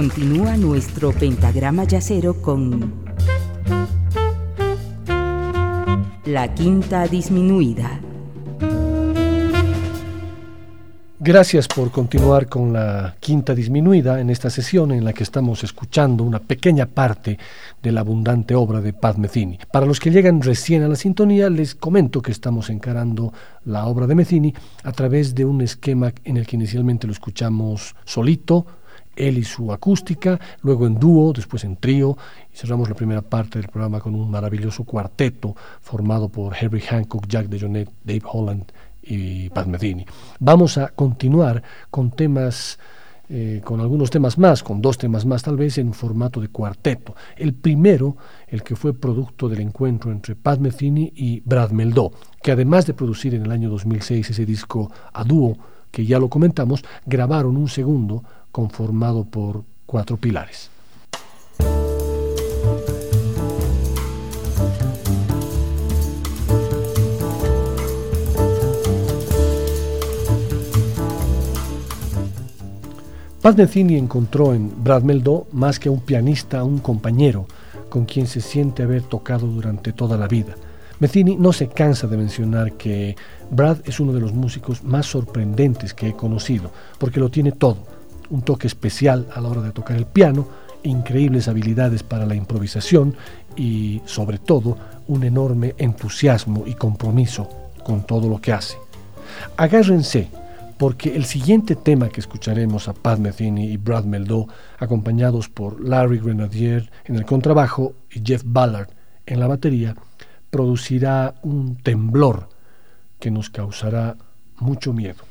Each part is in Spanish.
Continúa nuestro pentagrama yacero con la quinta disminuida. Gracias por continuar con la quinta disminuida en esta sesión en la que estamos escuchando una pequeña parte de la abundante obra de Paz Metheny. Para los que llegan recién a la sintonía, les comento que estamos encarando la obra de Metheny a través de un esquema en el que inicialmente lo escuchamos solito, él y su acústica, luego en dúo, después en trío, y cerramos la primera parte del programa con un maravilloso cuarteto formado por Henry Hancock, Jack DeJohnette, Dave Holland y Paz Metheny. Vamos a continuar con temas, eh, con algunos temas más, con dos temas más tal vez en formato de cuarteto. El primero, el que fue producto del encuentro entre Paz Metheny y Brad Meldó, que además de producir en el año 2006 ese disco a dúo, que ya lo comentamos, grabaron un segundo conformado por cuatro pilares. Paz Metheny encontró en Brad Meldó más que un pianista, un compañero con quien se siente haber tocado durante toda la vida. Metheny no se cansa de mencionar que Brad es uno de los músicos más sorprendentes que he conocido, porque lo tiene todo, un toque especial a la hora de tocar el piano, increíbles habilidades para la improvisación y, sobre todo, un enorme entusiasmo y compromiso con todo lo que hace. Agárrense porque el siguiente tema que escucharemos a Pat Metheny y Brad Meldó, acompañados por Larry Grenadier en el contrabajo y Jeff Ballard en la batería, producirá un temblor que nos causará mucho miedo.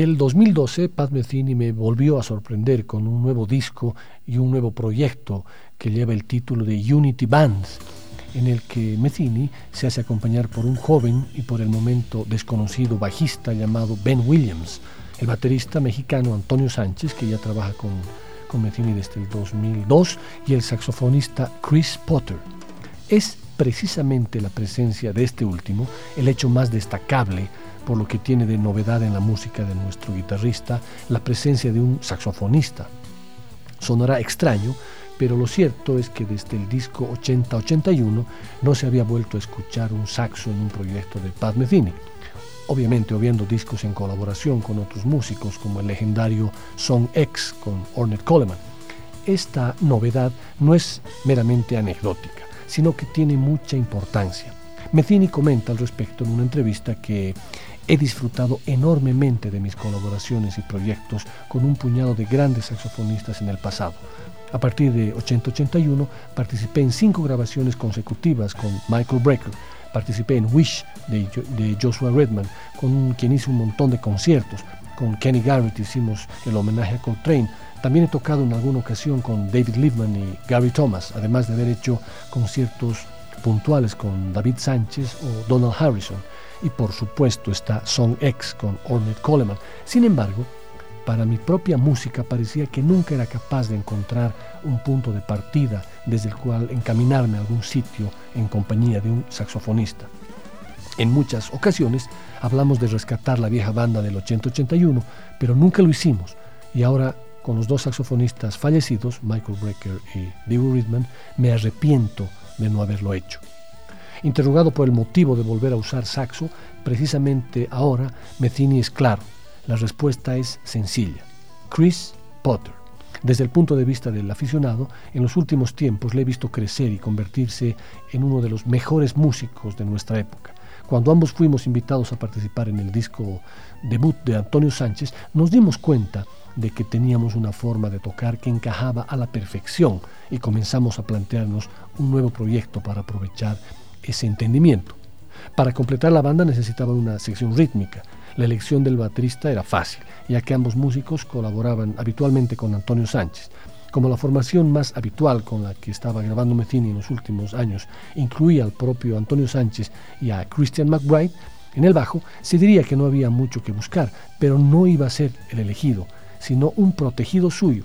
El 2012, Pat Metheny me volvió a sorprender con un nuevo disco y un nuevo proyecto que lleva el título de Unity Band, en el que Metheny se hace acompañar por un joven y por el momento desconocido bajista llamado Ben Williams, el baterista mexicano Antonio Sánchez, que ya trabaja con, con Metheny desde el 2002, y el saxofonista Chris Potter. Es precisamente la presencia de este último el hecho más destacable por lo que tiene de novedad en la música de nuestro guitarrista la presencia de un saxofonista. Sonará extraño, pero lo cierto es que desde el disco 80-81 no se había vuelto a escuchar un saxo en un proyecto de Pat Metheny. Obviamente, viendo discos en colaboración con otros músicos, como el legendario Song X con Ornette Coleman. Esta novedad no es meramente anecdótica, sino que tiene mucha importancia. Metheny comenta al respecto en una entrevista que He disfrutado enormemente de mis colaboraciones y proyectos con un puñado de grandes saxofonistas en el pasado. A partir de 8081 participé en cinco grabaciones consecutivas con Michael Brecker. Participé en Wish de, Joshua Redman, con quien hice un montón de conciertos. Con Kenny Garrett hicimos el homenaje a Coltrane. También he tocado en alguna ocasión con David Liebman y Gary Thomas, además de haber hecho conciertos puntuales con David Sánchez o Donald Harrison y por supuesto está Song X con Ornette Coleman. Sin embargo, para mi propia música parecía que nunca era capaz de encontrar un punto de partida desde el cual encaminarme a algún sitio en compañía de un saxofonista. En muchas ocasiones hablamos de rescatar la vieja banda del 8081, pero nunca lo hicimos y ahora con los dos saxofonistas fallecidos, Michael Brecker y Dewey Ridman, me arrepiento de no haberlo hecho. Interrogado por el motivo de volver a usar saxo, precisamente ahora Metheny es claro. La respuesta es sencilla. Chris Potter. Desde el punto de vista del aficionado, en los últimos tiempos le he visto crecer y convertirse en uno de los mejores músicos de nuestra época. Cuando ambos fuimos invitados a participar en el disco debut de Antonio Sánchez, nos dimos cuenta de que teníamos una forma de tocar que encajaba a la perfección y comenzamos a plantearnos un nuevo proyecto para aprovechar ese entendimiento. Para completar la banda necesitaban una sección rítmica. La elección del baterista era fácil, ya que ambos músicos colaboraban habitualmente con Antonio Sánchez. Como la formación más habitual con la que estaba grabando Metheny en los últimos años incluía al propio Antonio Sánchez y a Christian McBride, en el bajo se diría que no había mucho que buscar, pero no iba a ser el elegido, sino un protegido suyo,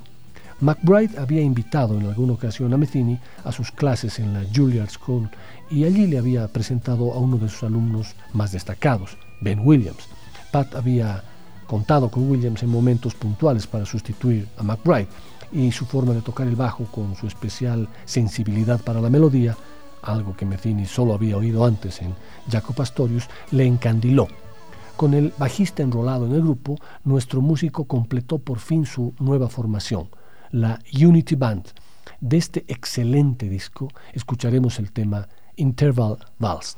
McBride había invitado en alguna ocasión a Metheny a sus clases en la Juilliard School y allí le había presentado a uno de sus alumnos más destacados, Ben Williams. Pat había contado con Williams en momentos puntuales para sustituir a McBride y su forma de tocar el bajo con su especial sensibilidad para la melodía, algo que Metheny solo había oído antes en Jaco Pastorius, le encandiló. Con el bajista enrolado en el grupo, nuestro músico completó por fin su nueva formación la Unity Band. De este excelente disco escucharemos el tema Interval Vals.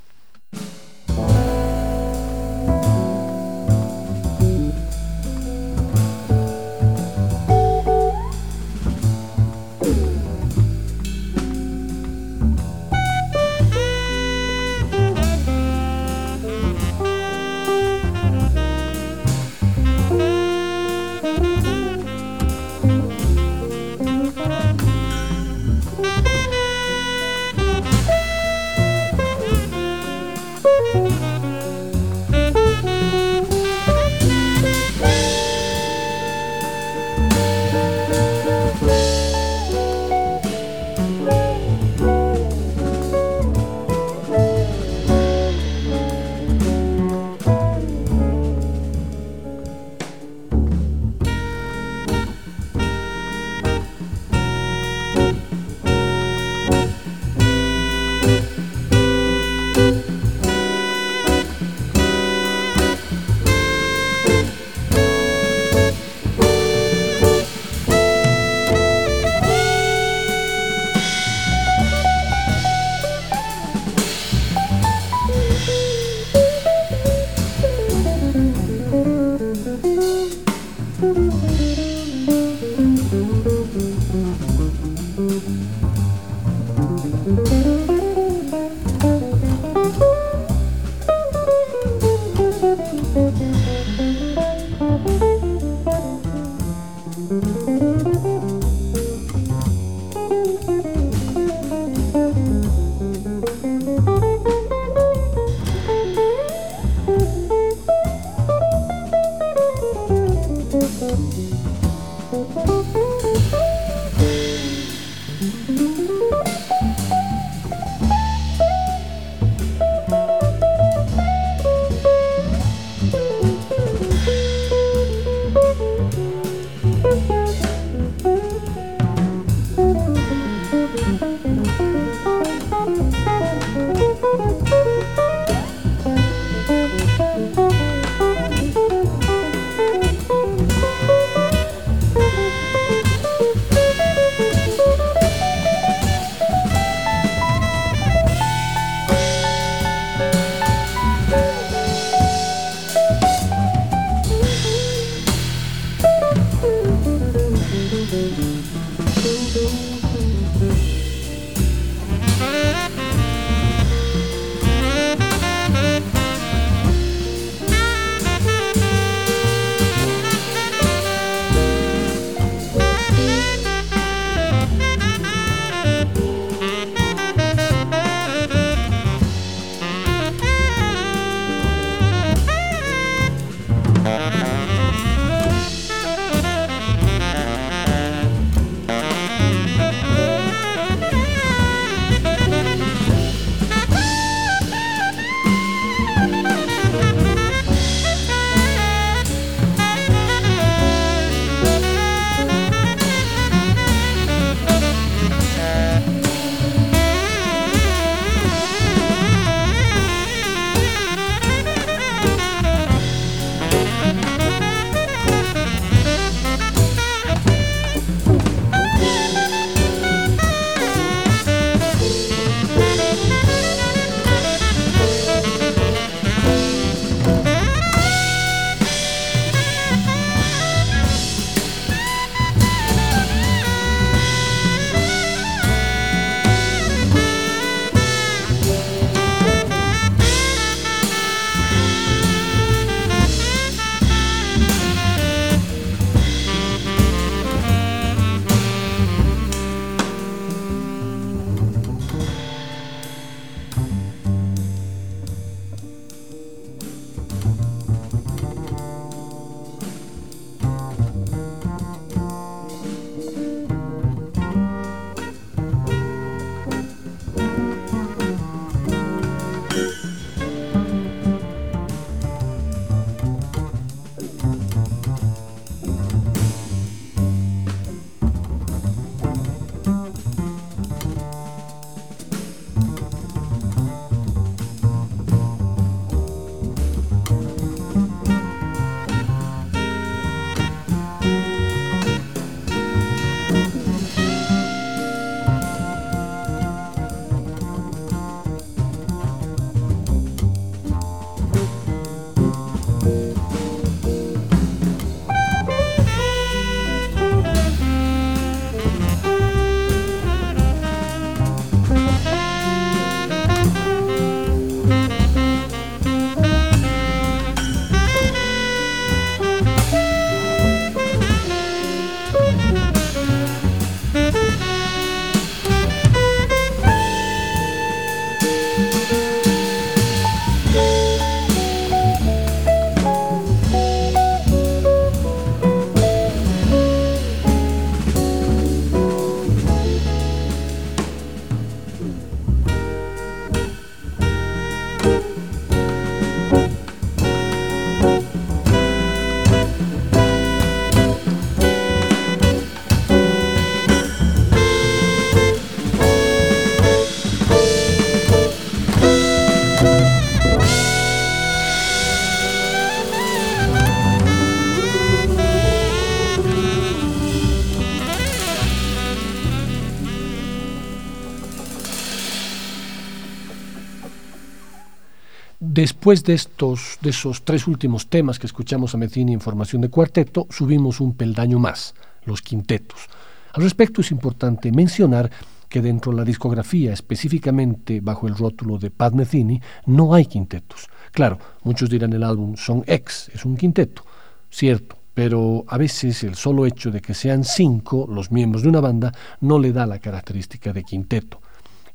Después de, estos, de esos tres últimos temas que escuchamos a Mecini en formación de cuarteto, subimos un peldaño más, los quintetos. Al respecto es importante mencionar que dentro de la discografía, específicamente bajo el rótulo de Pat Metheny, no hay quintetos. Claro, muchos dirán el álbum Son X, es un quinteto, cierto, pero a veces el solo hecho de que sean cinco los miembros de una banda no le da la característica de quinteto.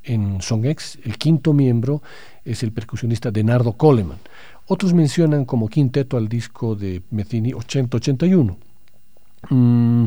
En Son X, el quinto miembro es el percusionista Denardo Coleman. Otros mencionan como quinteto al disco de Metheny 8081. Mm,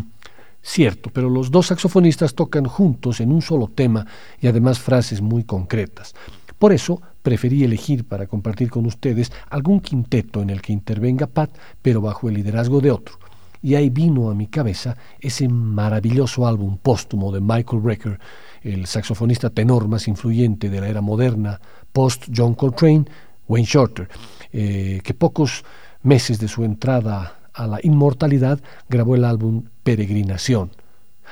cierto, pero los dos saxofonistas tocan juntos en un solo tema y además frases muy concretas. Por eso preferí elegir para compartir con ustedes algún quinteto en el que intervenga Pat, pero bajo el liderazgo de otro. Y ahí vino a mi cabeza ese maravilloso álbum póstumo de Michael Brecker, el saxofonista tenor más influyente de la era moderna, post John Coltrane, Wayne Shorter, eh, que pocos meses de su entrada a la inmortalidad grabó el álbum Peregrinación.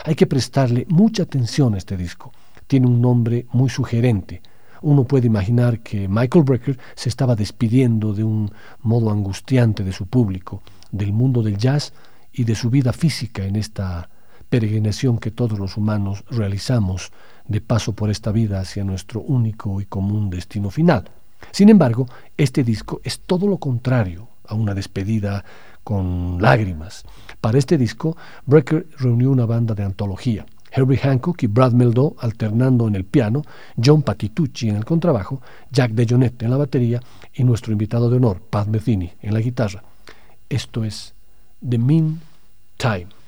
Hay que prestarle mucha atención a este disco. Tiene un nombre muy sugerente. Uno puede imaginar que Michael Brecker se estaba despidiendo de un modo angustiante de su público, del mundo del jazz y de su vida física en esta peregrinación que todos los humanos realizamos de paso por esta vida hacia nuestro único y común destino final. Sin embargo, este disco es todo lo contrario a una despedida con lágrimas. Para este disco, Brecker reunió una banda de antología. Herbie Hancock y Brad Meldau alternando en el piano, John Patitucci en el contrabajo, Jack DeJohnette en la batería y nuestro invitado de honor, Pat Metheny, en la guitarra. Esto es The Mean Time.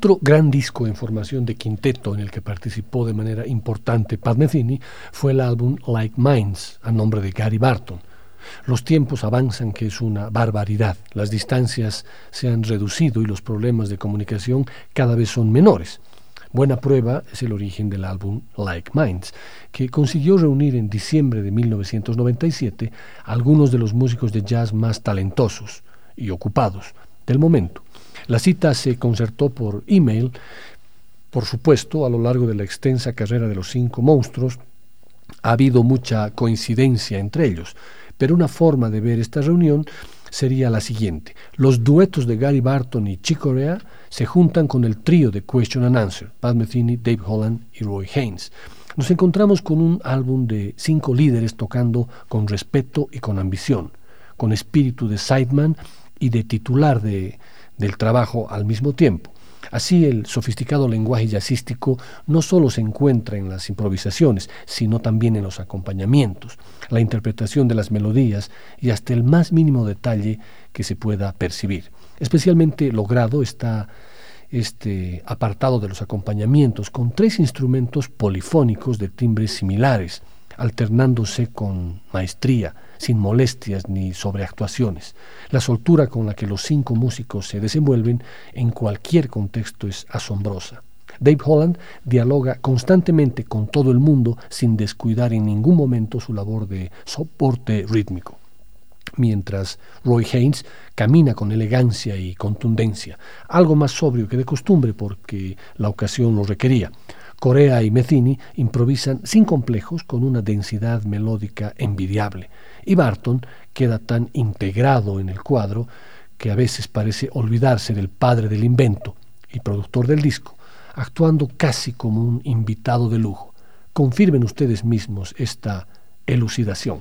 Otro gran disco en formación de quinteto en el que participó de manera importante Pat Metheny fue el álbum Like Minds, a nombre de Gary Barton. Los tiempos avanzan, que es una barbaridad. Las distancias se han reducido y los problemas de comunicación cada vez son menores. Buena prueba es el origen del álbum Like Minds, que consiguió reunir en diciembre de 1997 algunos de los músicos de jazz más talentosos y ocupados del momento. La cita se concertó por email, por supuesto, a lo largo de la extensa carrera de los cinco monstruos, ha habido mucha coincidencia entre ellos, pero una forma de ver esta reunión sería la siguiente. Los duetos de Gary Barton y Chick Corea se juntan con el trío de Question and Answer, Pat Metheny, Dave Holland y Roy Haynes. Nos encontramos con un álbum de cinco líderes tocando con respeto y con ambición, con espíritu de sideman y de titular de, del trabajo al mismo tiempo. Así el sofisticado lenguaje jazzístico no solo se encuentra en las improvisaciones, sino también en los acompañamientos, la interpretación de las melodías y hasta el más mínimo detalle que se pueda percibir. Especialmente logrado está este apartado de los acompañamientos con tres instrumentos polifónicos de timbres similares, alternándose con maestría, sin molestias ni sobreactuaciones. La soltura con la que los cinco músicos se desenvuelven en cualquier contexto es asombrosa. Dave Holland dialoga constantemente con todo el mundo sin descuidar en ningún momento su labor de soporte rítmico mientras Roy Haynes camina con elegancia y contundencia, algo más sobrio que de costumbre porque la ocasión lo requería. Corea y Metheny improvisan sin complejos con una densidad melódica envidiable, y Barton queda tan integrado en el cuadro que a veces parece olvidarse del padre del invento y productor del disco, actuando casi como un invitado de lujo. Confirmen ustedes mismos esta elucidación.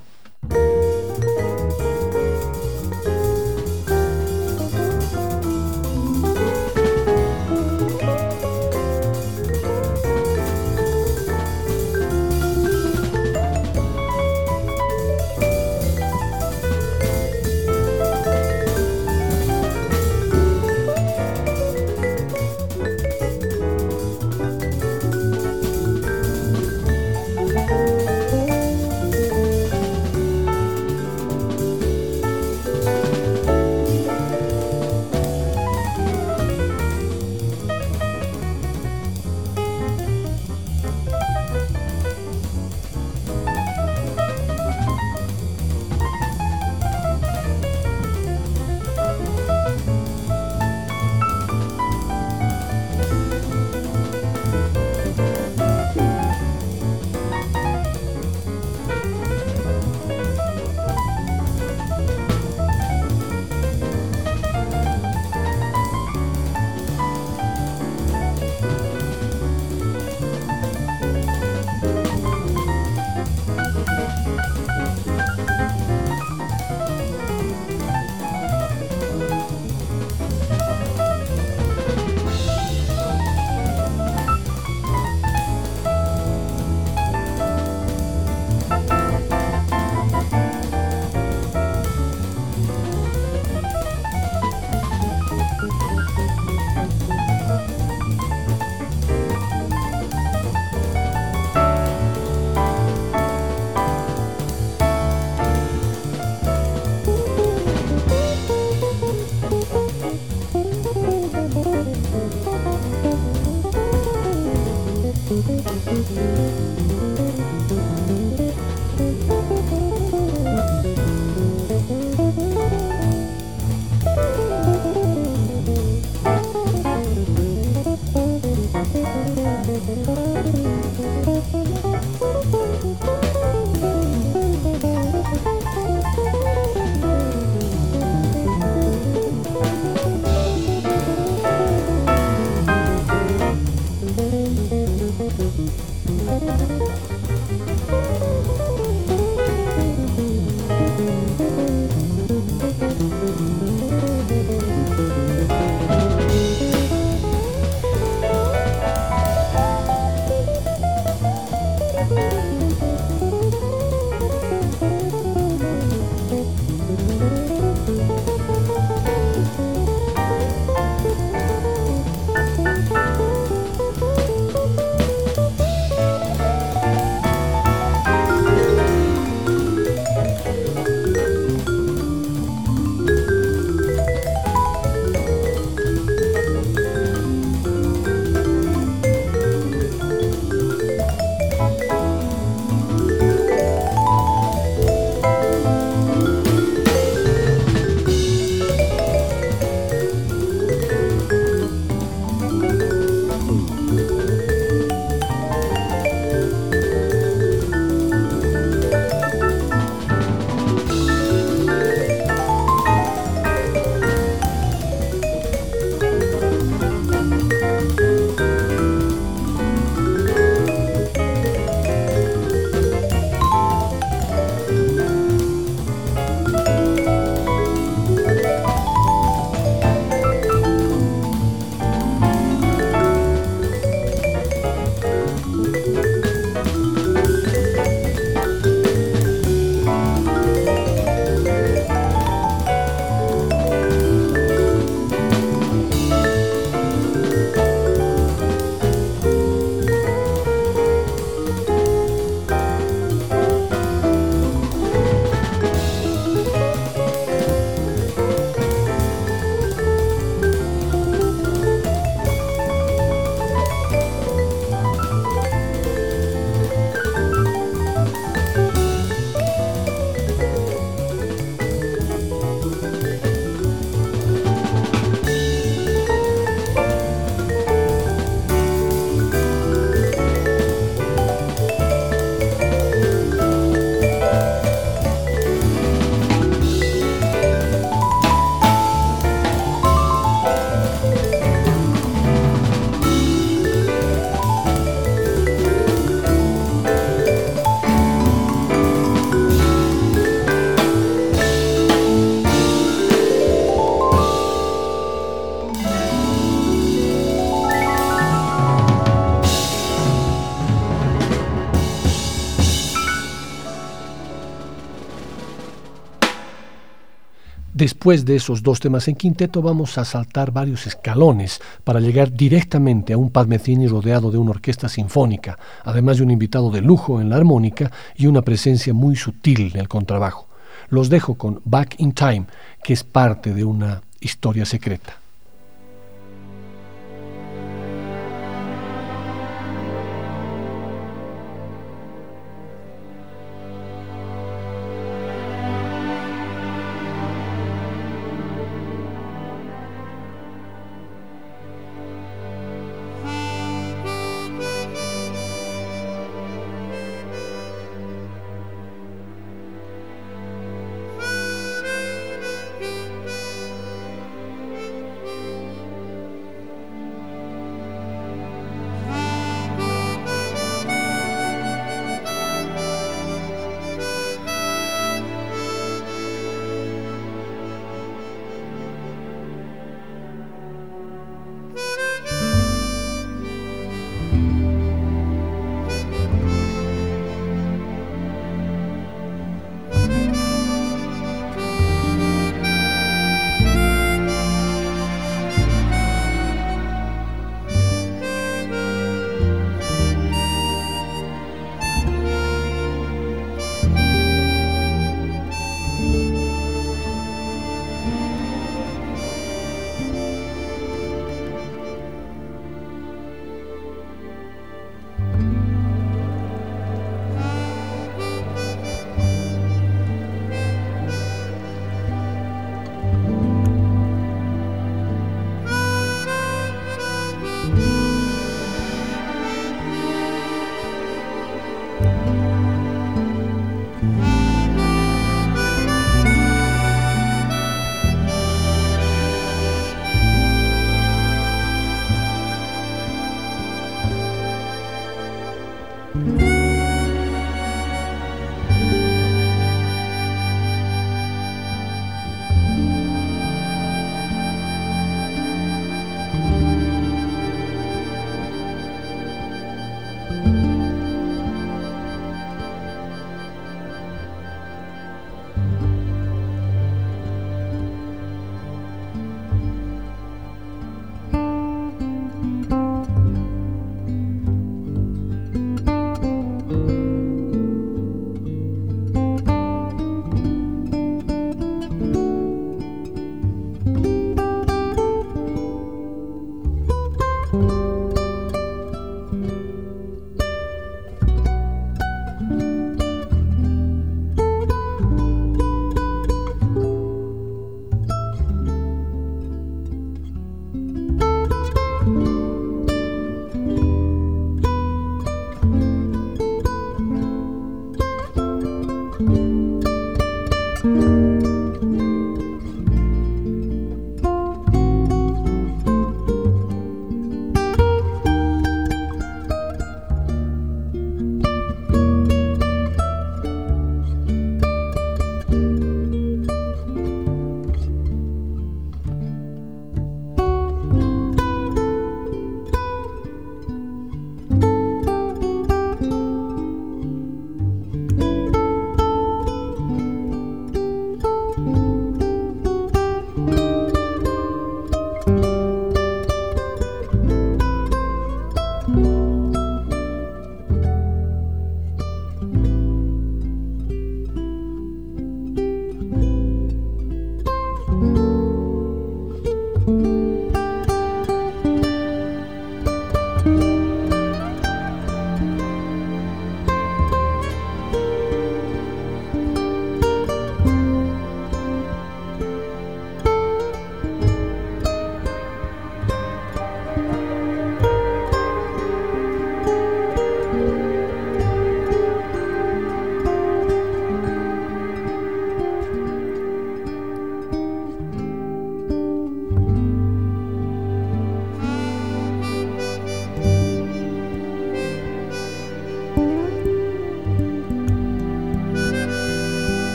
Después de esos dos temas en quinteto vamos a saltar varios escalones para llegar directamente a un Pat Metheny rodeado de una orquesta sinfónica, además de un invitado de lujo en la armónica y una presencia muy sutil en el contrabajo. Los dejo con Back in Time, que es parte de una historia secreta.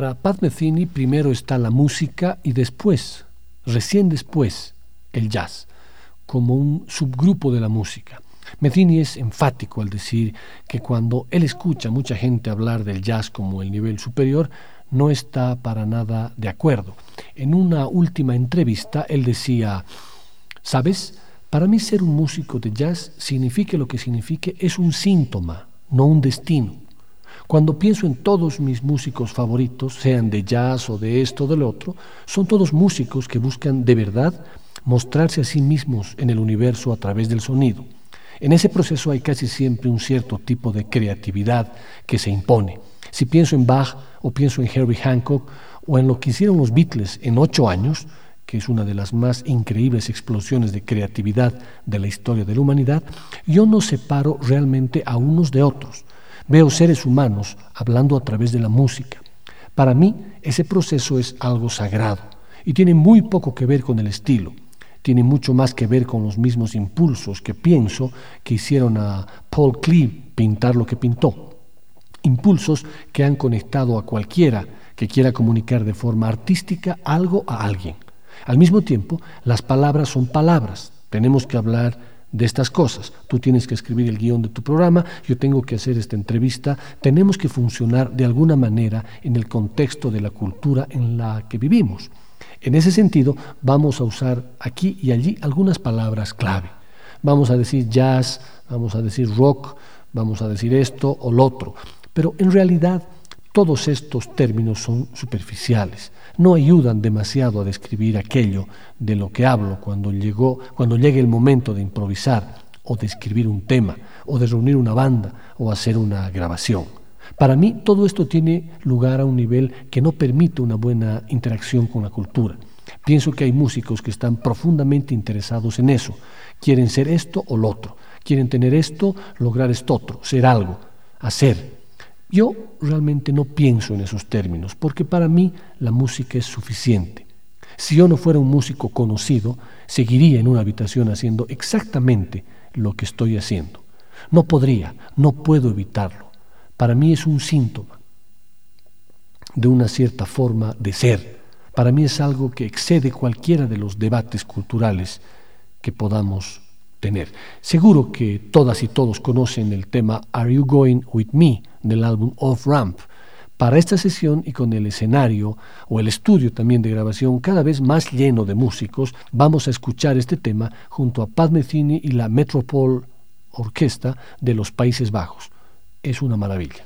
Para Pat Metheny primero está la música y después, recién después, el jazz, como un subgrupo de la música. Metheny es enfático al decir que cuando él escucha a mucha gente hablar del jazz como el nivel superior, no está para nada de acuerdo. En una última entrevista, él decía, ¿sabes? Para mí ser un músico de jazz, signifique lo que signifique, es un síntoma, no un destino. Cuando pienso en todos mis músicos favoritos, sean de jazz o de esto o del otro, son todos músicos que buscan de verdad mostrarse a sí mismos en el universo a través del sonido. En ese proceso hay casi siempre un cierto tipo de creatividad que se impone. Si pienso en Bach o pienso en Herbie Hancock o en lo que hicieron los Beatles en ocho años, que es una de las más increíbles explosiones de creatividad de la historia de la humanidad, yo no separo realmente a unos de otros. Veo seres humanos hablando a través de la música. Para mí ese proceso es algo sagrado y tiene muy poco que ver con el estilo. Tiene mucho más que ver con los mismos impulsos que pienso que hicieron a Paul Klee pintar lo que pintó impulsos que han conectado a cualquiera que quiera comunicar de forma artística algo a alguien. Al mismo tiempo, las palabras son palabras. Tenemos que hablar de estas cosas. Tú tienes que escribir el guion de tu programa, yo tengo que hacer esta entrevista. Tenemos que funcionar de alguna manera en el contexto de la cultura en la que vivimos. En ese sentido, vamos a usar aquí y allí algunas palabras clave. Vamos a decir jazz, vamos a decir rock, vamos a decir esto o lo otro. Pero en realidad todos estos términos son superficiales, no ayudan demasiado a describir aquello de lo que hablo cuando, llegó, cuando llegue el momento de improvisar o de escribir un tema o de reunir una banda o hacer una grabación. Para mí todo esto tiene lugar a un nivel que no permite una buena interacción con la cultura. Pienso que hay músicos que están profundamente interesados en eso. Quieren ser esto o lo otro. Quieren tener esto, lograr esto otro, ser algo, hacer, yo realmente no pienso en esos términos, porque para mí la música es suficiente. Si yo no fuera un músico conocido, seguiría en una habitación haciendo exactamente lo que estoy haciendo. No podría, no puedo evitarlo. Para mí es un síntoma de una cierta forma de ser. Para mí es algo que excede cualquiera de los debates culturales que podamos tener. Seguro que todas y todos conocen el tema Are You Going With Me del álbum Off Ramp. Para esta sesión y con el escenario o el estudio también de grabación cada vez más lleno de músicos, vamos a escuchar este tema junto a Pat Metheny y la Metropole Orquesta de los Países Bajos. Es una maravilla.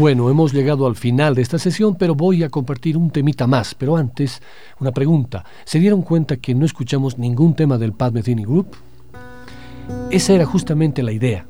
Bueno, hemos llegado al final de esta sesión, pero voy a compartir un temita más. Pero antes, una pregunta. ¿Se dieron cuenta que no escuchamos ningún tema del Pat Metheny Group? Esa era justamente la idea.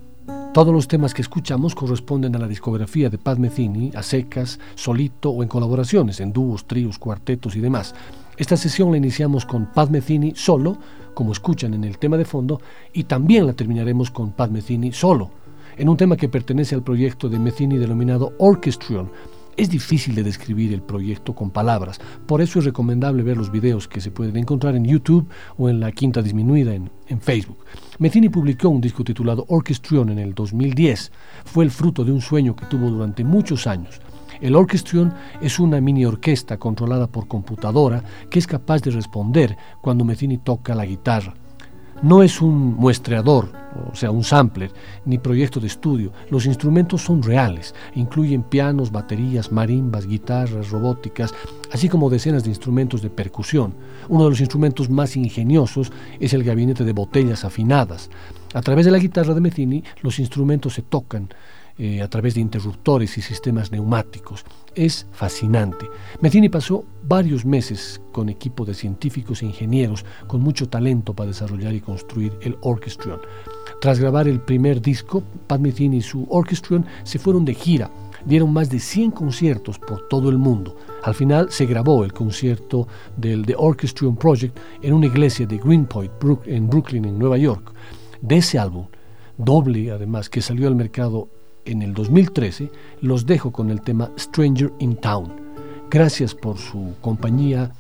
Todos los temas que escuchamos corresponden a la discografía de Pat Metheny, a secas, solito o en colaboraciones, en dúos, tríos, cuartetos y demás. Esta sesión la iniciamos con Pat Metheny solo, como escuchan en el tema de fondo, y también la terminaremos con Pat Metheny solo en un tema que pertenece al proyecto de Metheny denominado Orchestrion. Es difícil de describir el proyecto con palabras, por eso es recomendable ver los videos que se pueden encontrar en YouTube o en la quinta disminuida en, Facebook. Metheny publicó un disco titulado Orchestrion en el 2010. Fue el fruto de un sueño que tuvo durante muchos años. El Orchestrion es una mini orquesta controlada por computadora que es capaz de responder cuando Metheny toca la guitarra. No es un muestreador, o sea, un sampler, ni proyecto de estudio. Los instrumentos son reales, incluyen pianos, baterías, marimbas, guitarras, robóticas, así como decenas de instrumentos de percusión. Uno de los instrumentos más ingeniosos es el gabinete de botellas afinadas. A través de la guitarra de Metheny, los instrumentos se tocan eh, a través de interruptores y sistemas neumáticos. Es fascinante. Metheny pasó varios meses con equipo de científicos e ingenieros con mucho talento para desarrollar y construir el Orchestrion. Tras grabar el primer disco, Pat Metheny y su Orchestrion se fueron de gira. Dieron más de 100 conciertos por todo el mundo. Al final se grabó el concierto del The Orchestrion Project en una iglesia de Greenpoint, en Brooklyn, en Nueva York. De ese álbum, doble además, que salió al mercado en el 2013, los dejo con el tema Stranger in Town. Gracias por su compañía.